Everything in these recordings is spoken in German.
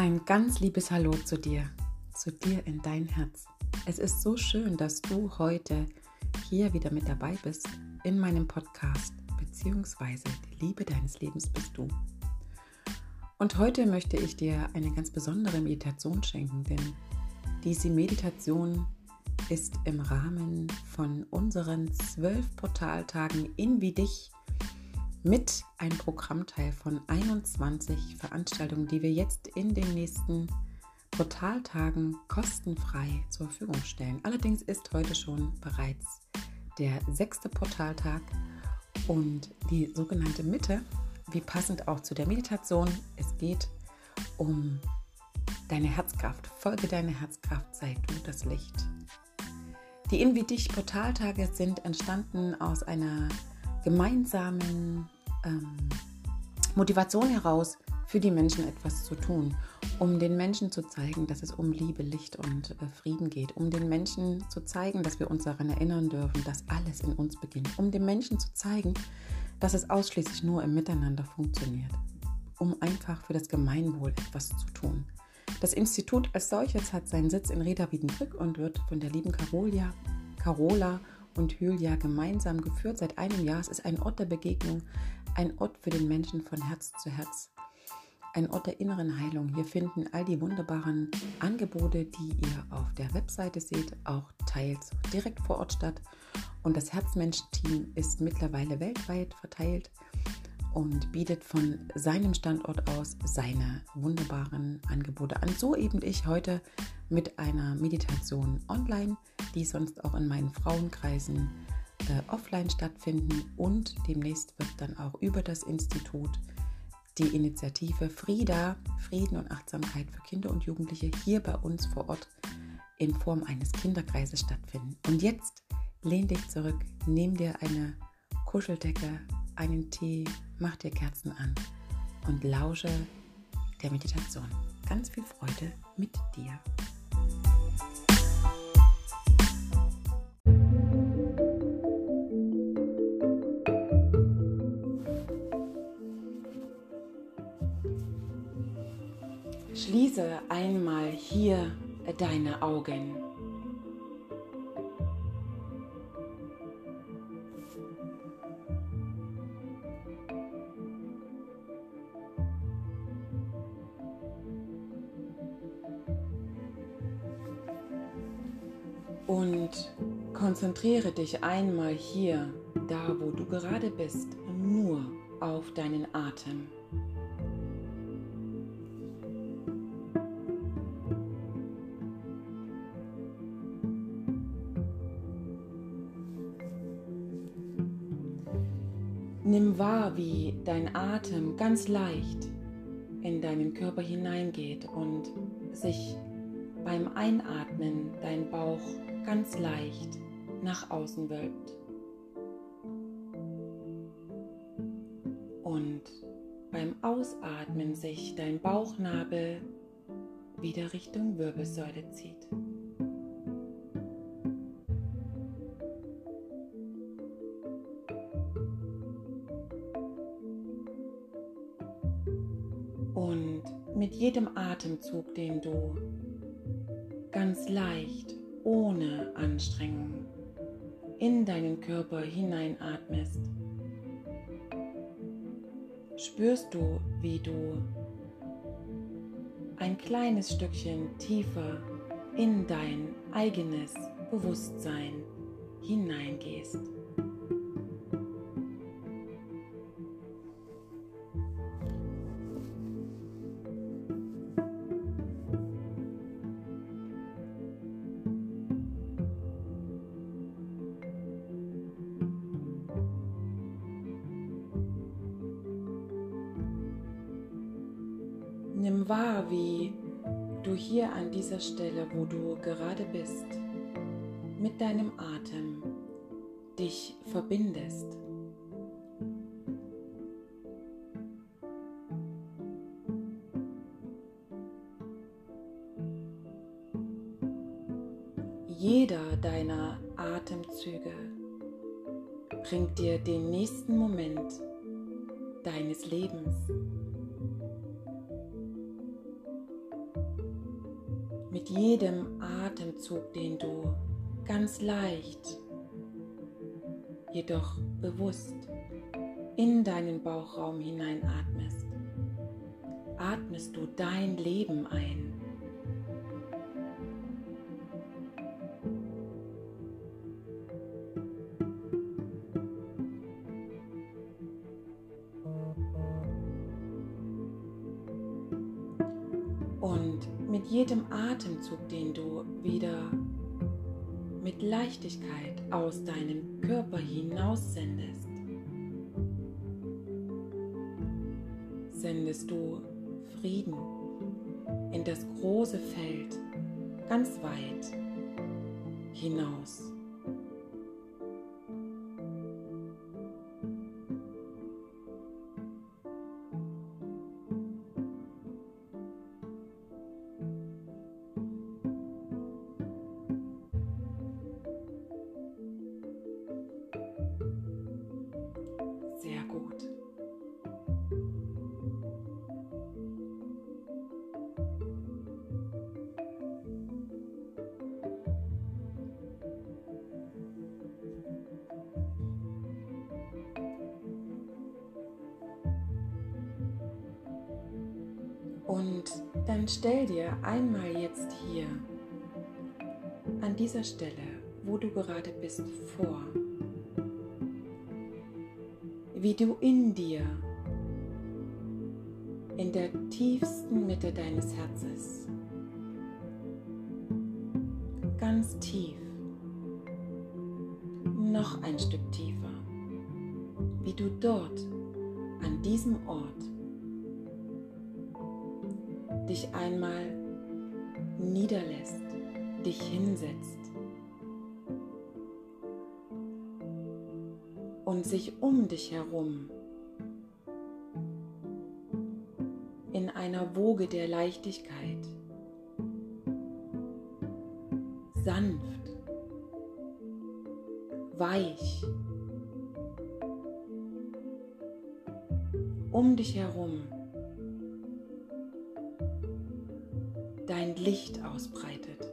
Ein ganz liebes Hallo zu dir, zu dir in dein Herz. Es ist so schön, dass du heute hier wieder mit dabei bist in meinem Podcast, beziehungsweise die Liebe deines Lebens bist du. Und heute möchte ich dir eine ganz besondere Meditation schenken, denn diese Meditation ist im Rahmen von unseren zwölf Portaltagen in wie dich mit einem Programmteil von 21 Veranstaltungen, die wir jetzt in den nächsten Portaltagen kostenfrei zur Verfügung stellen. Allerdings ist heute schon bereits der sechste Portaltag und die sogenannte Mitte, wie passend auch zu der Meditation. Es geht um deine Herzkraft. Folge deiner Herzkraft, sei du das Licht. Die Invidich Portaltage sind entstanden aus einer gemeinsamen ähm, Motivation heraus, für die Menschen etwas zu tun, um den Menschen zu zeigen, dass es um Liebe, Licht und äh, Frieden geht, um den Menschen zu zeigen, dass wir uns daran erinnern dürfen, dass alles in uns beginnt, um den Menschen zu zeigen, dass es ausschließlich nur im Miteinander funktioniert, um einfach für das Gemeinwohl etwas zu tun. Das Institut als solches hat seinen Sitz in Reda Wiedenbrück und wird von der lieben Carolia, Carola und Hylia gemeinsam geführt seit einem Jahr. Es ist ein Ort der Begegnung, ein Ort für den Menschen von Herz zu Herz, ein Ort der inneren Heilung. Hier finden all die wunderbaren Angebote, die ihr auf der Webseite seht, auch teils direkt vor Ort statt. Und das Herzmensch-Team ist mittlerweile weltweit verteilt und bietet von seinem Standort aus seine wunderbaren Angebote an. So eben ich heute mit einer Meditation online, die sonst auch in meinen Frauenkreisen äh, offline stattfinden und demnächst wird dann auch über das Institut die Initiative Frieda, Frieden und Achtsamkeit für Kinder und Jugendliche hier bei uns vor Ort in Form eines Kinderkreises stattfinden. Und jetzt lehn dich zurück, nimm dir eine Kuscheldecke, einen Tee, mach dir Kerzen an und lausche der Meditation. Ganz viel Freude mit dir. Schließe einmal hier deine Augen. Konzentriere dich einmal hier, da wo du gerade bist, nur auf deinen Atem. Nimm wahr, wie dein Atem ganz leicht in deinen Körper hineingeht und sich beim Einatmen dein Bauch ganz leicht nach außen wölbt. Und beim Ausatmen sich dein Bauchnabel wieder Richtung Wirbelsäule zieht. Und mit jedem Atemzug, den du ganz leicht ohne Anstrengung in deinen Körper hineinatmest, spürst du, wie du ein kleines Stückchen tiefer in dein eigenes Bewusstsein hineingehst. Dieser Stelle, wo du gerade bist, mit deinem Atem dich verbindest. Jedem Atemzug, den du ganz leicht, jedoch bewusst in deinen Bauchraum hineinatmest, atmest du dein Leben ein. Jedem Atemzug, den du wieder mit Leichtigkeit aus deinem Körper hinaus sendest, sendest du Frieden in das große Feld ganz weit hinaus. Stell dir einmal jetzt hier an dieser Stelle, wo du gerade bist, vor, wie du in dir, in der tiefsten Mitte deines Herzens, ganz tief, noch ein Stück tiefer, wie du dort an diesem Ort dich einmal niederlässt, dich hinsetzt und sich um dich herum in einer Woge der Leichtigkeit sanft, weich um dich herum Licht ausbreitet.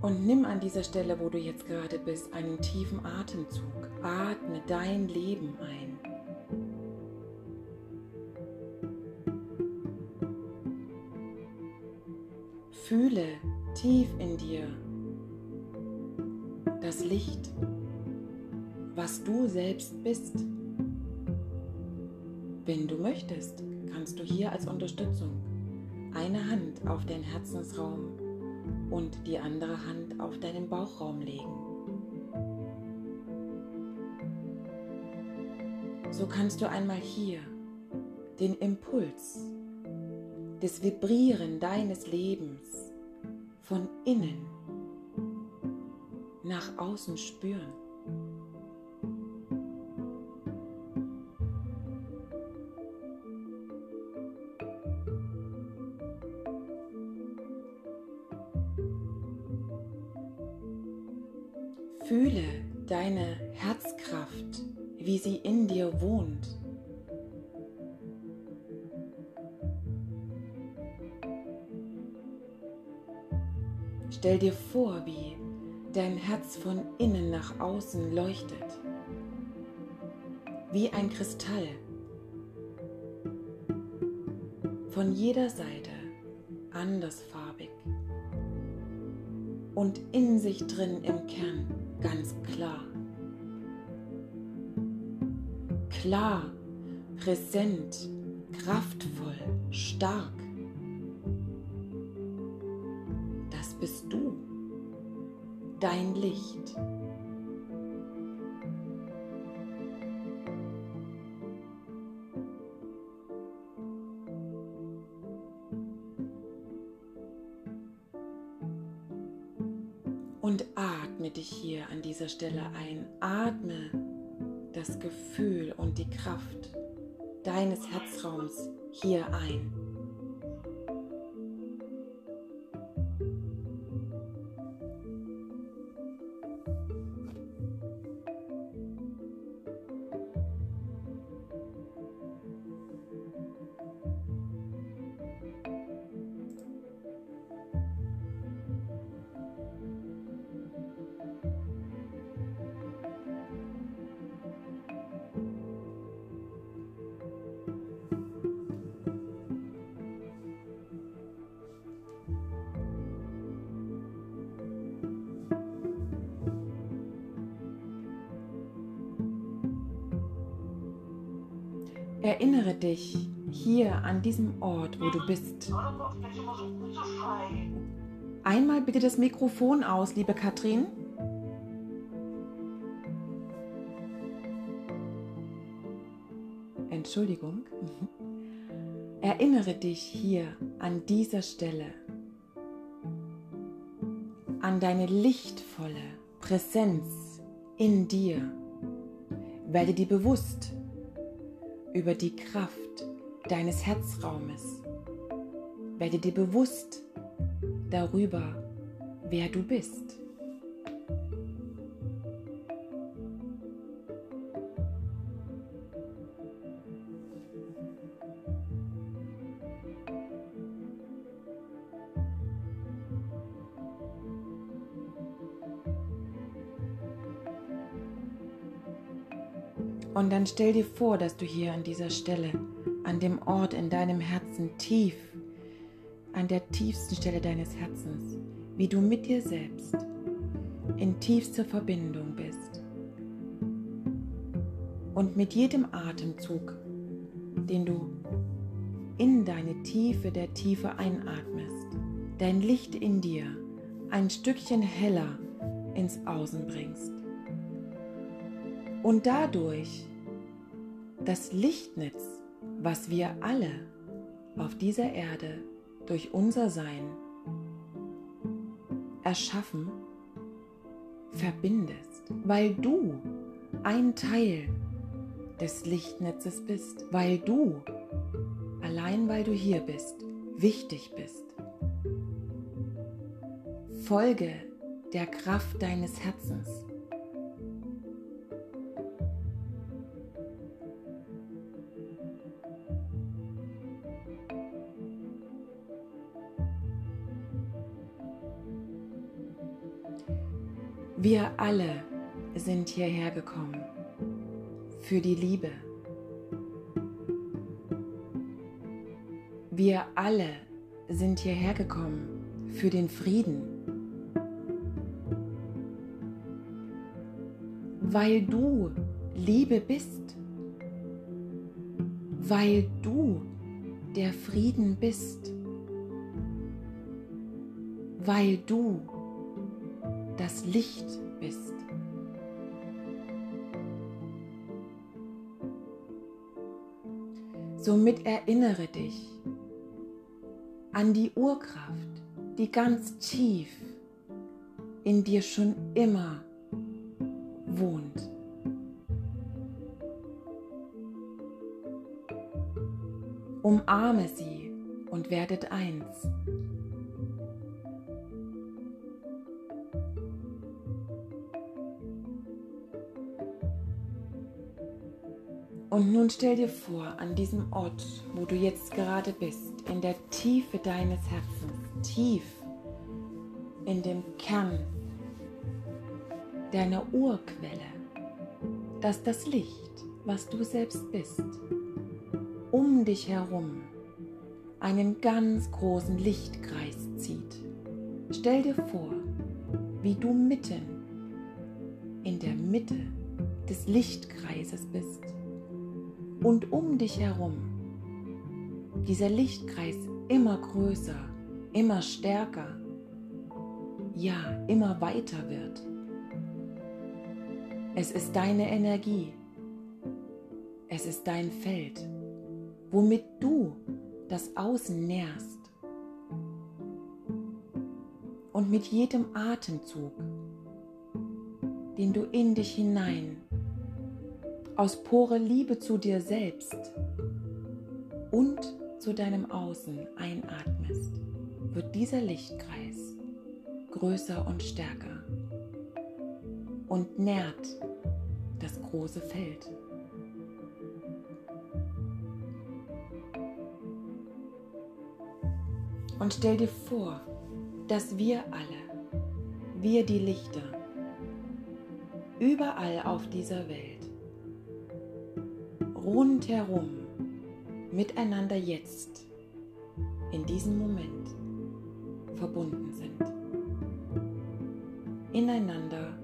Und nimm an dieser Stelle, wo du jetzt gerade bist, einen tiefen Atemzug. Atme dein Leben ein. Fühle tief in dir das Licht was du selbst bist. Wenn du möchtest, kannst du hier als Unterstützung eine Hand auf den Herzensraum und die andere Hand auf deinen Bauchraum legen. So kannst du einmal hier den Impuls, des Vibrieren deines Lebens von innen nach außen spüren. Außen leuchtet, wie ein Kristall, von jeder Seite andersfarbig und in sich drin im Kern ganz klar. Klar, präsent, kraftvoll, stark. Das bist du, dein Licht. Stelle ein. Atme das Gefühl und die Kraft deines Herzraums hier ein. Erinnere dich hier an diesem Ort, wo du bist. Einmal bitte das Mikrofon aus, liebe Katrin. Entschuldigung. Erinnere dich hier an dieser Stelle an deine lichtvolle Präsenz in dir. Werde dir bewusst über die Kraft deines Herzraumes. Werde dir bewusst darüber, wer du bist. Dann stell dir vor, dass du hier an dieser Stelle, an dem Ort in deinem Herzen tief, an der tiefsten Stelle deines Herzens, wie du mit dir selbst in tiefster Verbindung bist. Und mit jedem Atemzug, den du in deine Tiefe der Tiefe einatmest, dein Licht in dir ein Stückchen heller ins Außen bringst und dadurch das Lichtnetz, was wir alle auf dieser Erde durch unser Sein erschaffen, verbindest, weil du ein Teil des Lichtnetzes bist, weil du, allein weil du hier bist, wichtig bist. Folge der Kraft deines Herzens Wir alle sind hierher gekommen für die Liebe. Wir alle sind hierher gekommen für den Frieden. Weil du Liebe bist. Weil du der Frieden bist. Weil du das Licht bist. Somit erinnere dich an die Urkraft, die ganz tief in dir schon immer wohnt. Umarme sie und werdet eins. Und nun stell dir vor, an diesem Ort, wo du jetzt gerade bist, in der Tiefe deines Herzens, tief in dem Kern deiner Urquelle, dass das Licht, was du selbst bist, um dich herum einen ganz großen Lichtkreis zieht. Stell dir vor, wie du mitten in der Mitte des Lichtkreises bist und um dich herum dieser Lichtkreis immer größer, immer stärker, ja, immer weiter wird. Es ist deine Energie, es ist dein Feld, womit du das Außen nährst. Und mit jedem Atemzug, den du in dich hinein aus pure Liebe zu dir selbst und zu deinem Außen einatmest, wird dieser Lichtkreis größer und stärker und nährt das große Feld. Und stell dir vor, dass wir alle, wir die Lichter, überall auf dieser Welt rundherum miteinander jetzt, in diesem Moment, verbunden sind, ineinander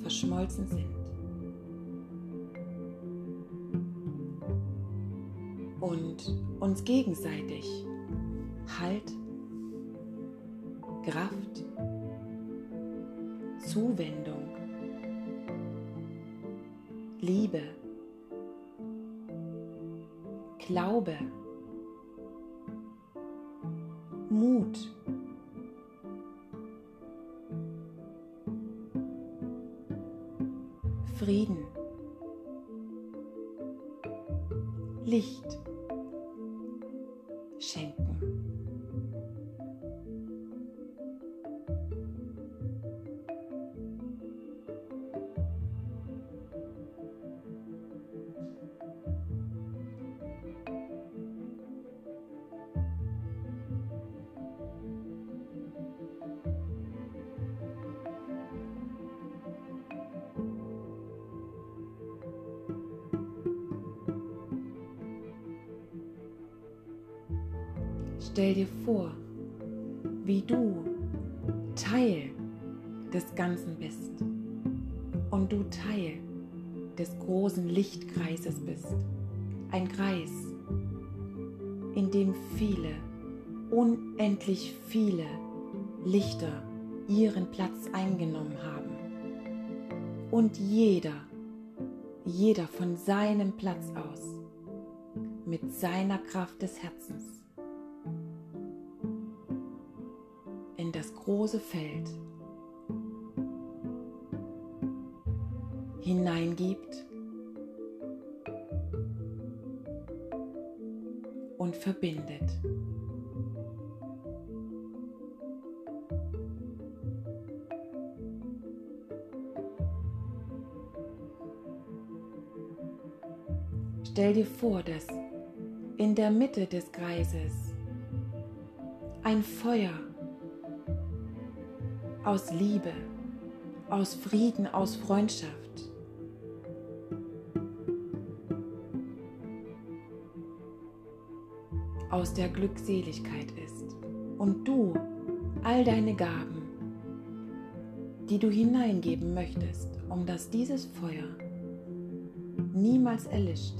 verschmolzen sind. und uns gegenseitig Halt, Kraft, Zuwendung, Liebe, Glaube, Stell dir vor, wie du Teil des Ganzen bist und du Teil des großen Lichtkreises bist. Ein Kreis, in dem viele, unendlich viele Lichter ihren Platz eingenommen haben. Und jeder, jeder von seinem Platz aus, mit seiner Kraft des Herzens große Feld hineingibt und verbindet. Stell dir vor, dass in der Mitte des Kreises ein Feuer aus Liebe, aus Frieden, aus Freundschaft. aus der Glückseligkeit ist und du all deine Gaben, die du hineingeben möchtest, um dass dieses Feuer niemals erlischt,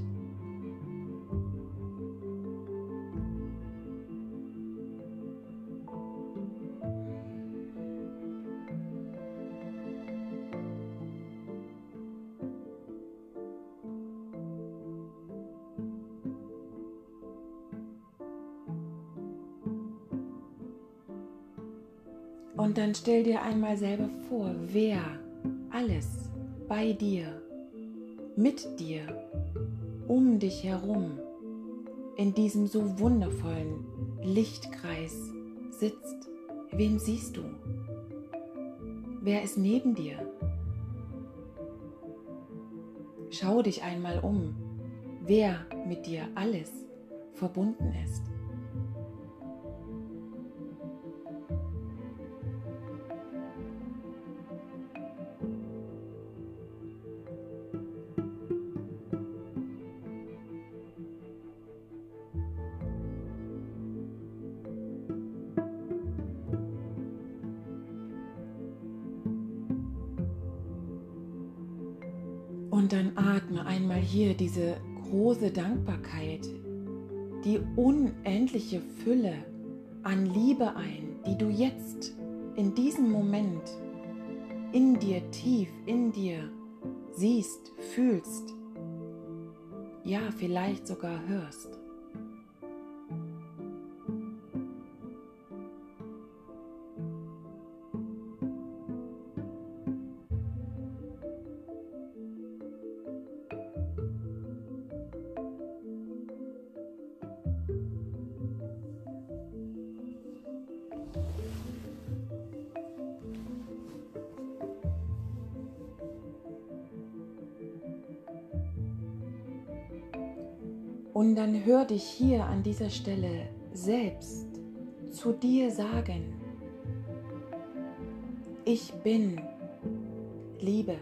dann stell dir einmal selber vor, wer alles bei dir, mit dir, um dich herum in diesem so wundervollen Lichtkreis sitzt. Wen siehst du? Wer ist neben dir? Schau dich einmal um, wer mit dir alles verbunden ist. Hier diese große Dankbarkeit, die unendliche Fülle an Liebe ein, die du jetzt in diesem Moment in dir tief, in dir siehst, fühlst, ja vielleicht sogar hörst. Und dann hör dich hier an dieser Stelle selbst zu dir sagen, ich bin Liebe.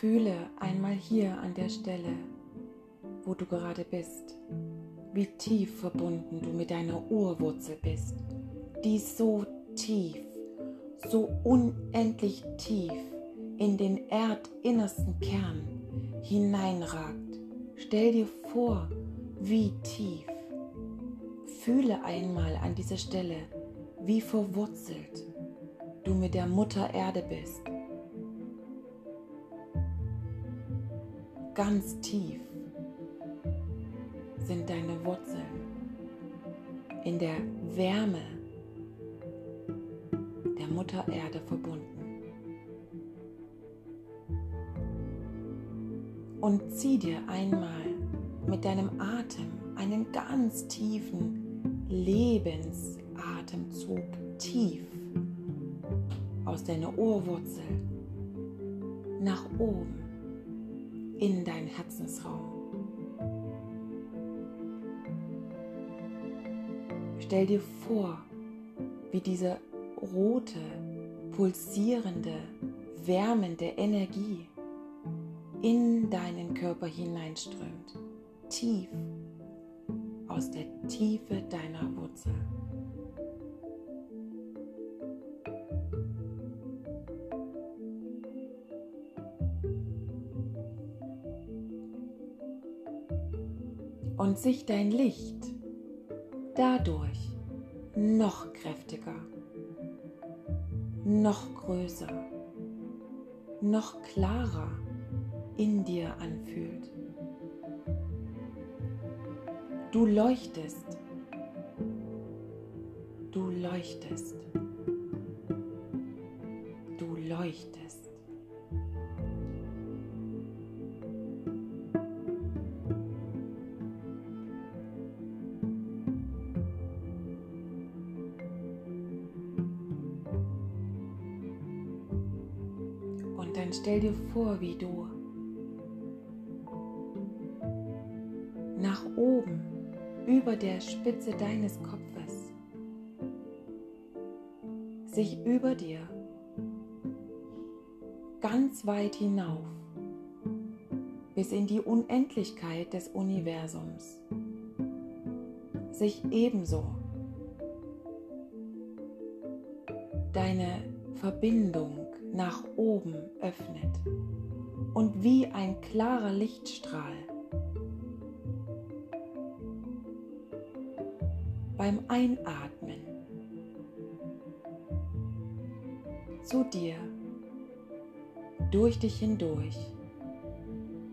Fühle einmal hier an der Stelle, wo du gerade bist, wie tief verbunden du mit deiner Urwurzel bist, die so tief, so unendlich tief in den erdinnersten Kern hineinragt. Stell dir vor, wie tief. Fühle einmal an dieser Stelle, wie verwurzelt du mit der Mutter Erde bist ganz tief sind deine Wurzeln in der Wärme der Mutter Erde verbunden. Und zieh dir einmal mit deinem Atem einen ganz tiefen Lebensatemzug tief aus deiner Ohrwurzel nach oben in deinen Herzensraum. Stell dir vor, wie diese rote, pulsierende, wärmende Energie in deinen Körper hineinströmt, tief aus der Tiefe deiner Wurzel. Und sich dein Licht dadurch noch kräftiger, noch größer, noch klarer in dir anfühlt. Du leuchtest, du leuchtest, du leuchtest. Stell dir vor, wie du nach oben über der Spitze deines Kopfes sich über dir ganz weit hinauf bis in die Unendlichkeit des Universums sich ebenso deine Verbindung nach oben öffnet und wie ein klarer Lichtstrahl beim Einatmen zu dir durch dich hindurch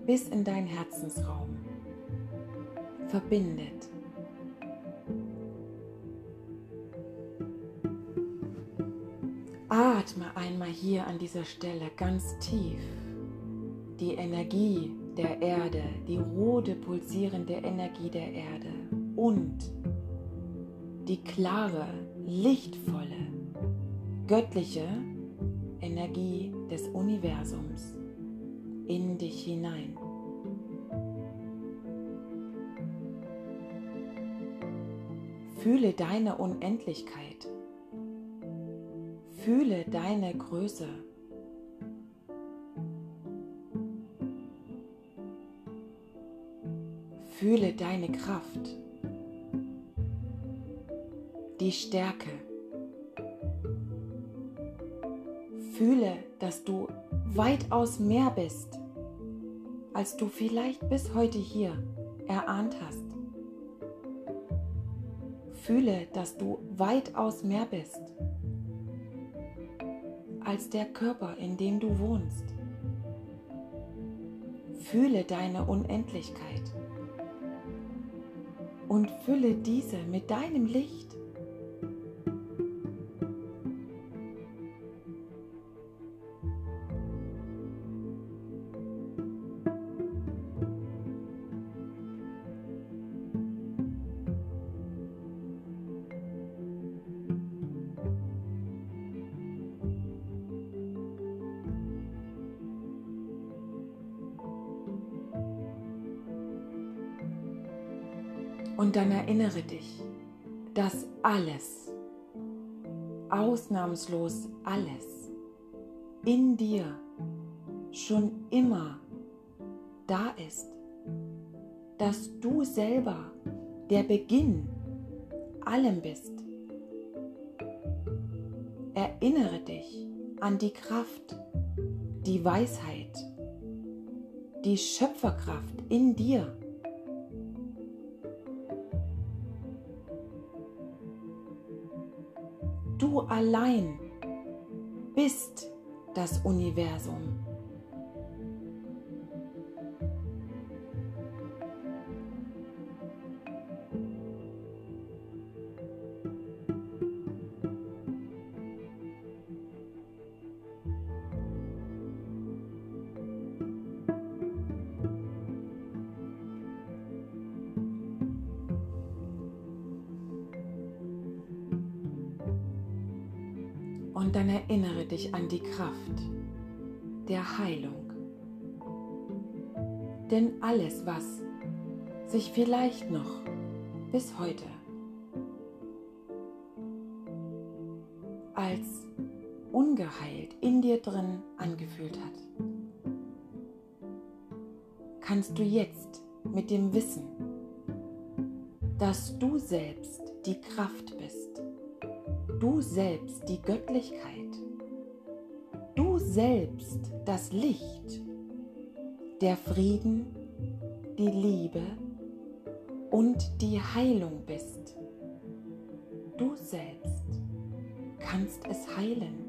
bis in dein Herzensraum verbindet. Halt Atme einmal hier an dieser Stelle ganz tief die Energie der Erde, die rote pulsierende Energie der Erde und die klare, lichtvolle, göttliche Energie des Universums in dich hinein. Fühle deine Unendlichkeit Fühle deine Größe. Fühle deine Kraft, die Stärke. Fühle, dass du weitaus mehr bist, als du vielleicht bis heute hier erahnt hast. Fühle, dass du weitaus mehr bist als der Körper, in dem du wohnst. Fühle deine Unendlichkeit und fülle diese mit deinem Licht. Erinnere dich, dass alles, ausnahmslos alles, in dir schon immer da ist, dass du selber der Beginn allem bist. Erinnere dich an die Kraft, die Weisheit, die Schöpferkraft in dir allein bist das Universum. Vielleicht noch. Bis heute. Als ungeheilt in dir drin angefühlt hat, kannst du jetzt mit dem Wissen, dass du selbst die Kraft bist, du selbst die Göttlichkeit, du selbst das Licht, der Frieden, die Liebe und die Heilung bist. Du selbst kannst es heilen.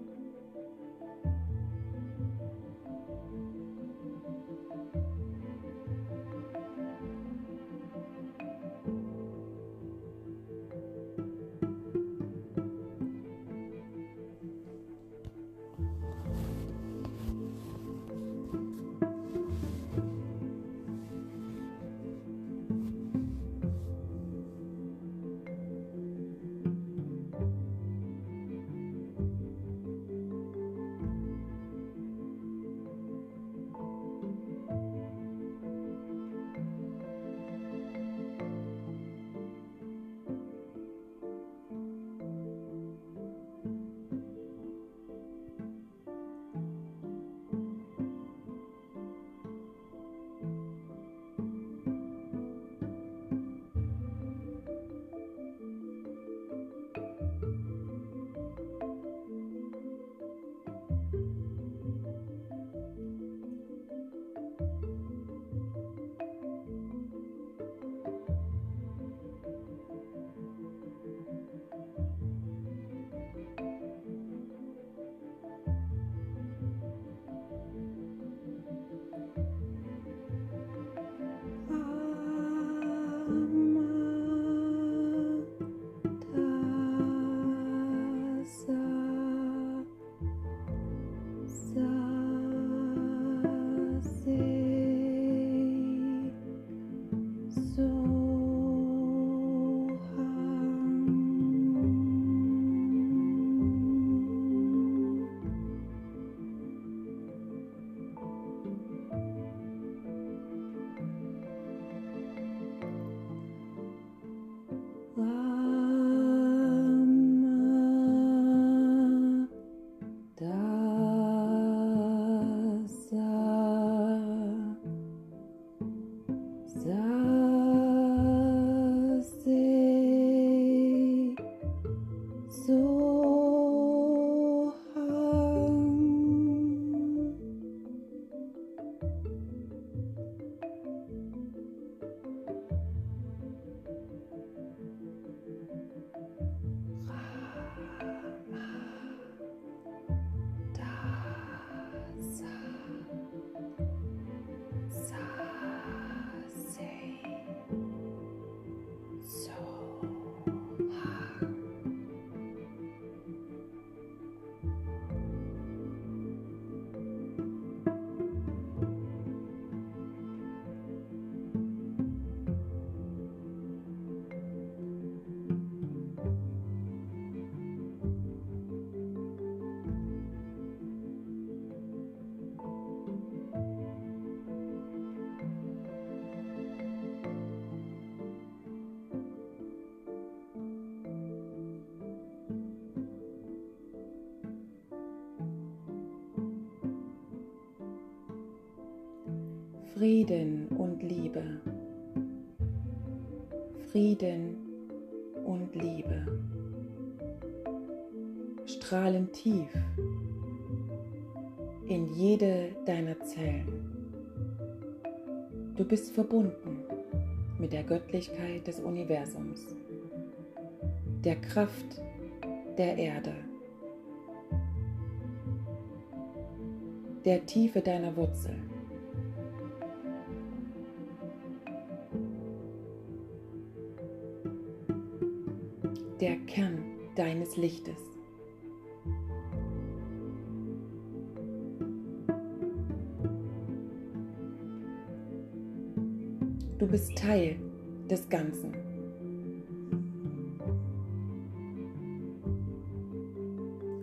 Frieden und Liebe. Frieden und Liebe. Strahlen tief in jede deiner Zellen. Du bist verbunden mit der Göttlichkeit des Universums, der Kraft der Erde, der Tiefe deiner Wurzel. Lichtes. Du bist Teil des Ganzen.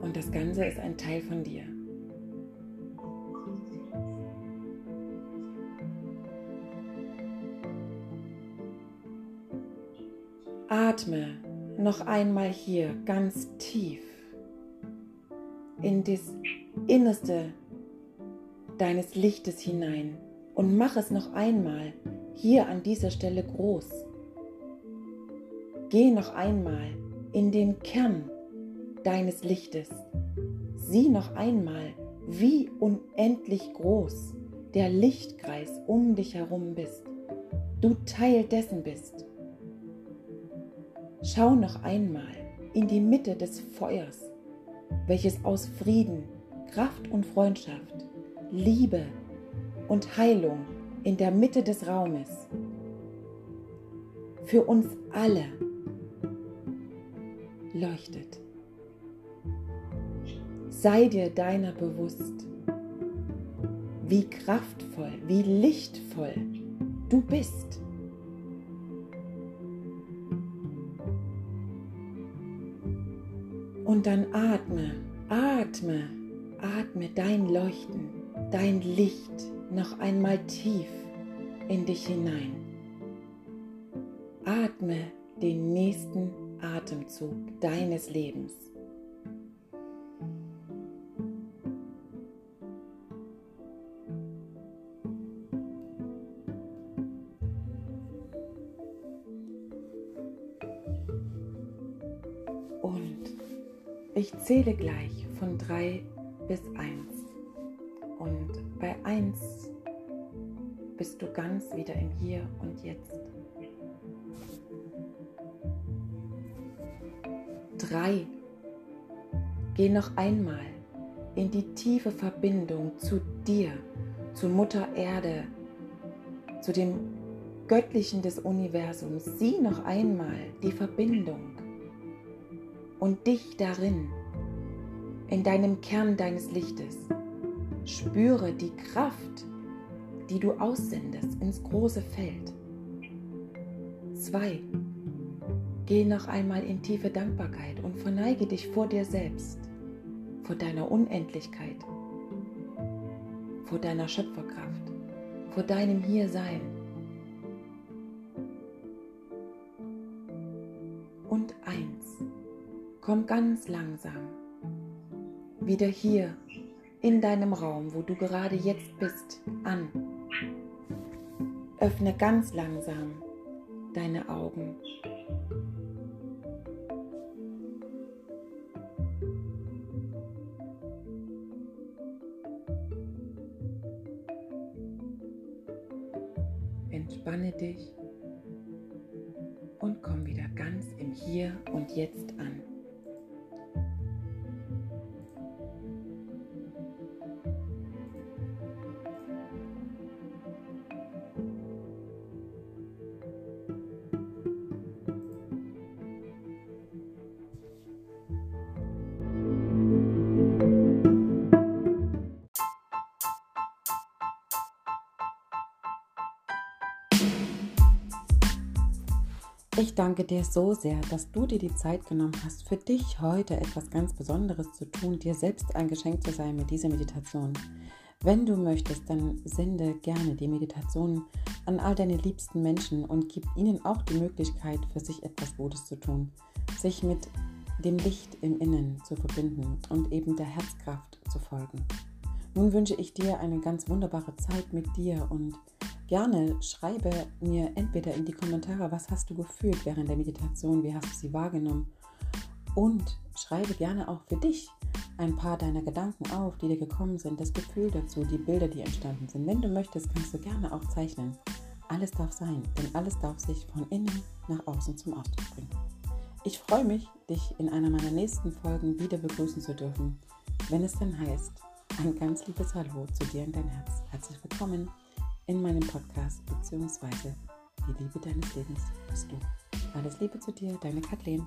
Und das Ganze ist ein Teil von dir. Atme noch einmal hier ganz tief in das Innerste deines Lichtes hinein und mach es noch einmal hier an dieser Stelle groß. Geh noch einmal in den Kern deines Lichtes. Sieh noch einmal, wie unendlich groß der Lichtkreis um dich herum bist. Du Teil dessen bist. Schau noch einmal in die Mitte des Feuers, welches aus Frieden, Kraft und Freundschaft, Liebe und Heilung in der Mitte des Raumes. Für uns alle leuchtet. Sei dir deiner bewusst, wie kraftvoll, wie lichtvoll du bist. Und dann atme, atme, atme dein Leuchten, dein Licht noch einmal tief in dich hinein. Atme den nächsten Atemzug deines Lebens. Zähle gleich von drei bis eins. Und bei eins bist du ganz wieder im Hier und Jetzt. Drei. Geh noch einmal in die tiefe Verbindung zu dir, zu Mutter Erde, zu dem Göttlichen des Universums. Sieh noch einmal die Verbindung und dich darin, in deinem Kern deines Lichtes. Spüre die Kraft, die du aussendest ins große Feld. 2. Geh noch einmal in tiefe Dankbarkeit und verneige dich vor dir selbst, vor deiner Unendlichkeit, vor deiner Schöpferkraft, vor deinem Hiersein. Und eins, komm ganz langsam wieder hier in deinem Raum, wo du gerade jetzt bist, an. Öffne ganz langsam deine Augen. Entspanne dich und komm wieder ganz im Hier und Jetzt Ich danke dir so sehr, dass du dir die Zeit genommen hast, für dich heute etwas ganz Besonderes zu tun, dir selbst ein Geschenk zu sein mit dieser Meditation. Wenn du möchtest, dann sende gerne die Meditation an all deine liebsten Menschen und gib ihnen auch die Möglichkeit, für sich etwas Gutes zu tun, sich mit dem Licht im Innen zu verbinden und eben der Herzkraft zu folgen. Nun wünsche ich dir eine ganz wunderbare Zeit mit dir und Gerne schreibe mir entweder in die Kommentare, was hast du gefühlt während der Meditation, wie hast du sie wahrgenommen und schreibe gerne auch für dich ein paar deiner Gedanken auf, die dir gekommen sind, das Gefühl dazu, die Bilder, die entstanden sind. Wenn du möchtest, kannst du gerne auch zeichnen. Alles darf sein, denn alles darf sich von innen nach außen zum Ausdruck bringen. Ich freue mich, dich in einer meiner nächsten Folgen wieder begrüßen zu dürfen, wenn es dann heißt, ein ganz liebes Hallo zu dir in dein Herz. Herzlich willkommen in meinem Podcast bzw. die Liebe deines Lebens bist du. Alles Liebe zu dir, deine Kathleen.